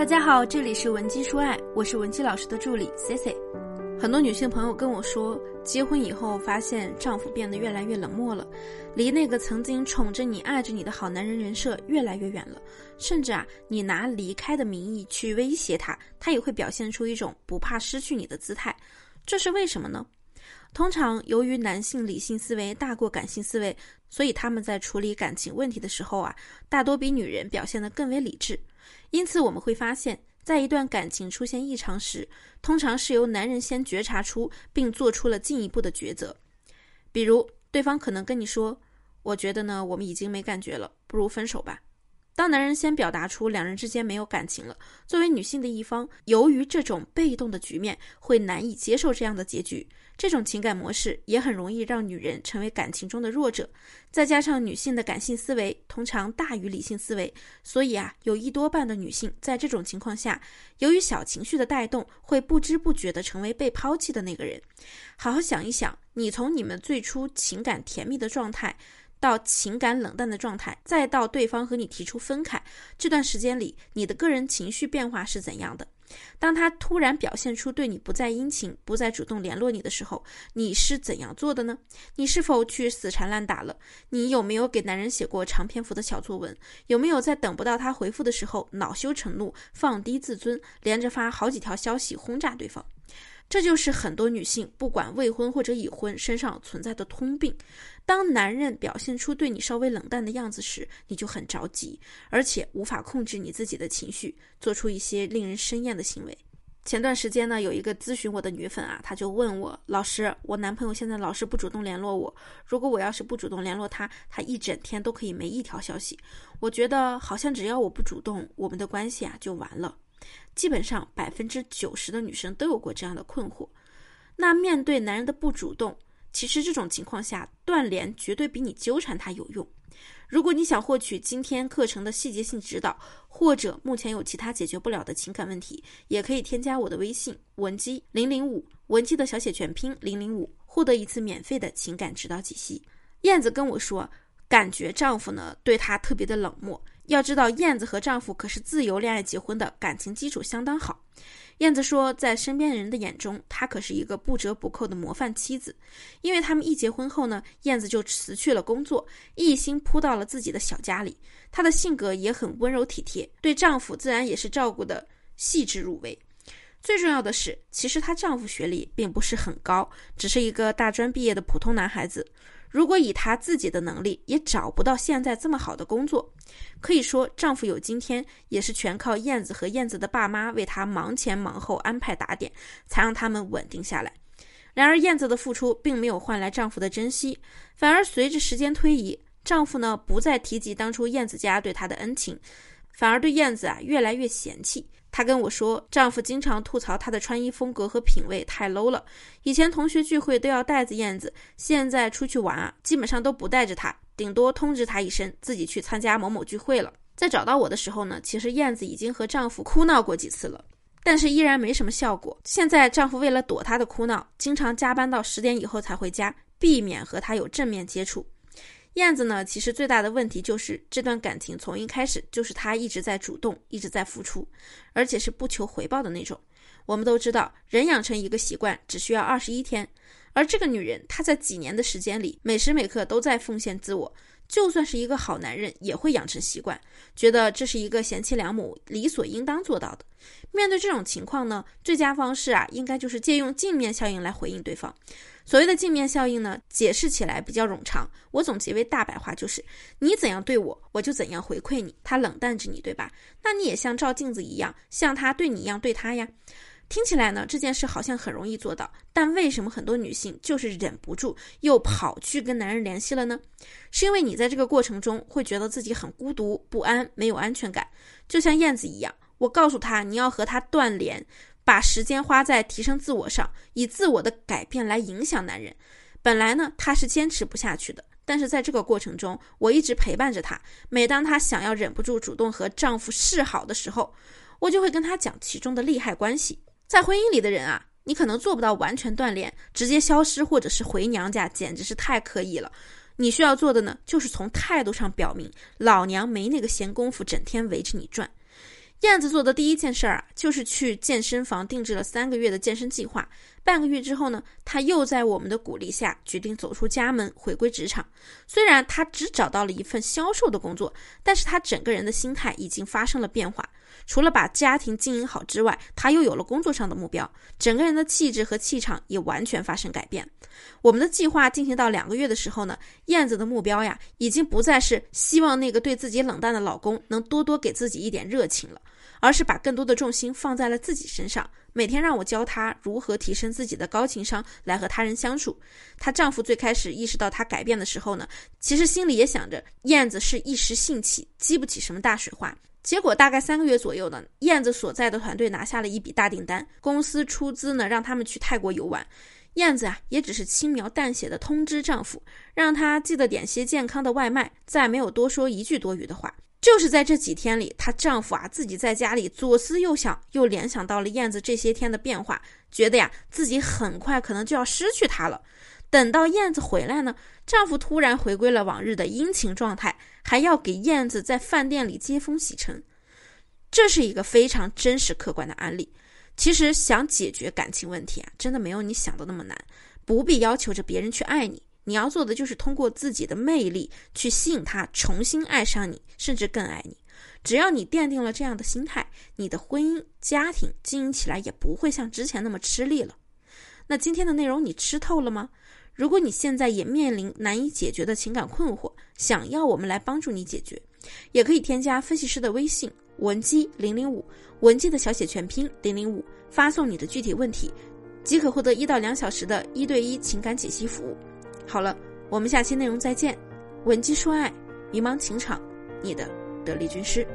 大家好，这里是文姬说爱，我是文姬老师的助理 C C。很多女性朋友跟我说，结婚以后发现丈夫变得越来越冷漠了，离那个曾经宠着你、爱着你的好男人人设越来越远了。甚至啊，你拿离开的名义去威胁他，他也会表现出一种不怕失去你的姿态。这是为什么呢？通常由于男性理性思维大过感性思维，所以他们在处理感情问题的时候啊，大多比女人表现得更为理智。因此我们会发现。在一段感情出现异常时，通常是由男人先觉察出并做出了进一步的抉择。比如，对方可能跟你说：“我觉得呢，我们已经没感觉了，不如分手吧。”当男人先表达出两人之间没有感情了，作为女性的一方，由于这种被动的局面，会难以接受这样的结局。这种情感模式也很容易让女人成为感情中的弱者。再加上女性的感性思维通常大于理性思维，所以啊，有一多半的女性在这种情况下，由于小情绪的带动，会不知不觉地成为被抛弃的那个人。好好想一想，你从你们最初情感甜蜜的状态。到情感冷淡的状态，再到对方和你提出分开这段时间里，你的个人情绪变化是怎样的？当他突然表现出对你不再殷勤、不再主动联络你的时候，你是怎样做的呢？你是否去死缠烂打了？你有没有给男人写过长篇幅的小作文？有没有在等不到他回复的时候恼羞成怒、放低自尊，连着发好几条消息轰炸对方？这就是很多女性，不管未婚或者已婚，身上存在的通病。当男人表现出对你稍微冷淡的样子时，你就很着急，而且无法控制你自己的情绪，做出一些令人生厌的行为。前段时间呢，有一个咨询我的女粉啊，她就问我：“老师，我男朋友现在老是不主动联络我，如果我要是不主动联络他，他一整天都可以没一条消息。我觉得好像只要我不主动，我们的关系啊就完了。”基本上百分之九十的女生都有过这样的困惑。那面对男人的不主动，其实这种情况下断联绝对比你纠缠他有用。如果你想获取今天课程的细节性指导，或者目前有其他解决不了的情感问题，也可以添加我的微信文姬零零五，文姬的小写全拼零零五，获得一次免费的情感指导解析。燕子跟我说，感觉丈夫呢对她特别的冷漠。要知道，燕子和丈夫可是自由恋爱结婚的，感情基础相当好。燕子说，在身边人的眼中，她可是一个不折不扣的模范妻子。因为他们一结婚后呢，燕子就辞去了工作，一心扑到了自己的小家里。她的性格也很温柔体贴，对丈夫自然也是照顾的细致入微。最重要的是，其实她丈夫学历并不是很高，只是一个大专毕业的普通男孩子。如果以她自己的能力，也找不到现在这么好的工作。可以说，丈夫有今天，也是全靠燕子和燕子的爸妈为她忙前忙后安排打点，才让他们稳定下来。然而，燕子的付出并没有换来丈夫的珍惜，反而随着时间推移，丈夫呢不再提及当初燕子家对他的恩情，反而对燕子啊越来越嫌弃。她跟我说，丈夫经常吐槽她的穿衣风格和品味太 low 了。以前同学聚会都要带着燕子，现在出去玩啊，基本上都不带着她，顶多通知她一声，自己去参加某某聚会了。在找到我的时候呢，其实燕子已经和丈夫哭闹过几次了，但是依然没什么效果。现在丈夫为了躲她的哭闹，经常加班到十点以后才回家，避免和她有正面接触。燕子呢，其实最大的问题就是这段感情从一开始就是她一直在主动，一直在付出，而且是不求回报的那种。我们都知道，人养成一个习惯只需要二十一天，而这个女人她在几年的时间里，每时每刻都在奉献自我。就算是一个好男人，也会养成习惯，觉得这是一个贤妻良母理所应当做到的。面对这种情况呢，最佳方式啊，应该就是借用镜面效应来回应对方。所谓的镜面效应呢，解释起来比较冗长，我总结为大白话就是：你怎样对我，我就怎样回馈你。他冷淡着你，对吧？那你也像照镜子一样，像他对你一样对他呀。听起来呢，这件事好像很容易做到，但为什么很多女性就是忍不住又跑去跟男人联系了呢？是因为你在这个过程中会觉得自己很孤独、不安、没有安全感，就像燕子一样。我告诉他你要和他断联，把时间花在提升自我上，以自我的改变来影响男人。本来呢，他是坚持不下去的，但是在这个过程中，我一直陪伴着他。每当她想要忍不住主动和丈夫示好的时候，我就会跟他讲其中的利害关系。在婚姻里的人啊，你可能做不到完全断联，直接消失或者是回娘家，简直是太刻意了。你需要做的呢，就是从态度上表明，老娘没那个闲工夫整天围着你转。燕子做的第一件事儿啊，就是去健身房定制了三个月的健身计划。半个月之后呢，她又在我们的鼓励下，决定走出家门，回归职场。虽然她只找到了一份销售的工作，但是她整个人的心态已经发生了变化。除了把家庭经营好之外，她又有了工作上的目标，整个人的气质和气场也完全发生改变。我们的计划进行到两个月的时候呢，燕子的目标呀，已经不再是希望那个对自己冷淡的老公能多多给自己一点热情了。而是把更多的重心放在了自己身上，每天让我教她如何提升自己的高情商来和他人相处。她丈夫最开始意识到她改变的时候呢，其实心里也想着燕子是一时兴起，激不起什么大水花。结果大概三个月左右呢，燕子所在的团队拿下了一笔大订单，公司出资呢让他们去泰国游玩。燕子啊，也只是轻描淡写的通知丈夫，让他记得点些健康的外卖，再没有多说一句多余的话。就是在这几天里，她丈夫啊自己在家里左思右想，又联想到了燕子这些天的变化，觉得呀自己很快可能就要失去她了。等到燕子回来呢，丈夫突然回归了往日的殷勤状态，还要给燕子在饭店里接风洗尘。这是一个非常真实客观的案例。其实想解决感情问题啊，真的没有你想的那么难，不必要求着别人去爱你。你要做的就是通过自己的魅力去吸引他重新爱上你，甚至更爱你。只要你奠定了这样的心态，你的婚姻家庭经营起来也不会像之前那么吃力了。那今天的内容你吃透了吗？如果你现在也面临难以解决的情感困惑，想要我们来帮助你解决，也可以添加分析师的微信文姬零零五，文姬的小写全拼零零五，发送你的具体问题，即可获得一到两小时的一对一情感解析服务。好了，我们下期内容再见。文姬说爱，迷茫情场，你的得力军师。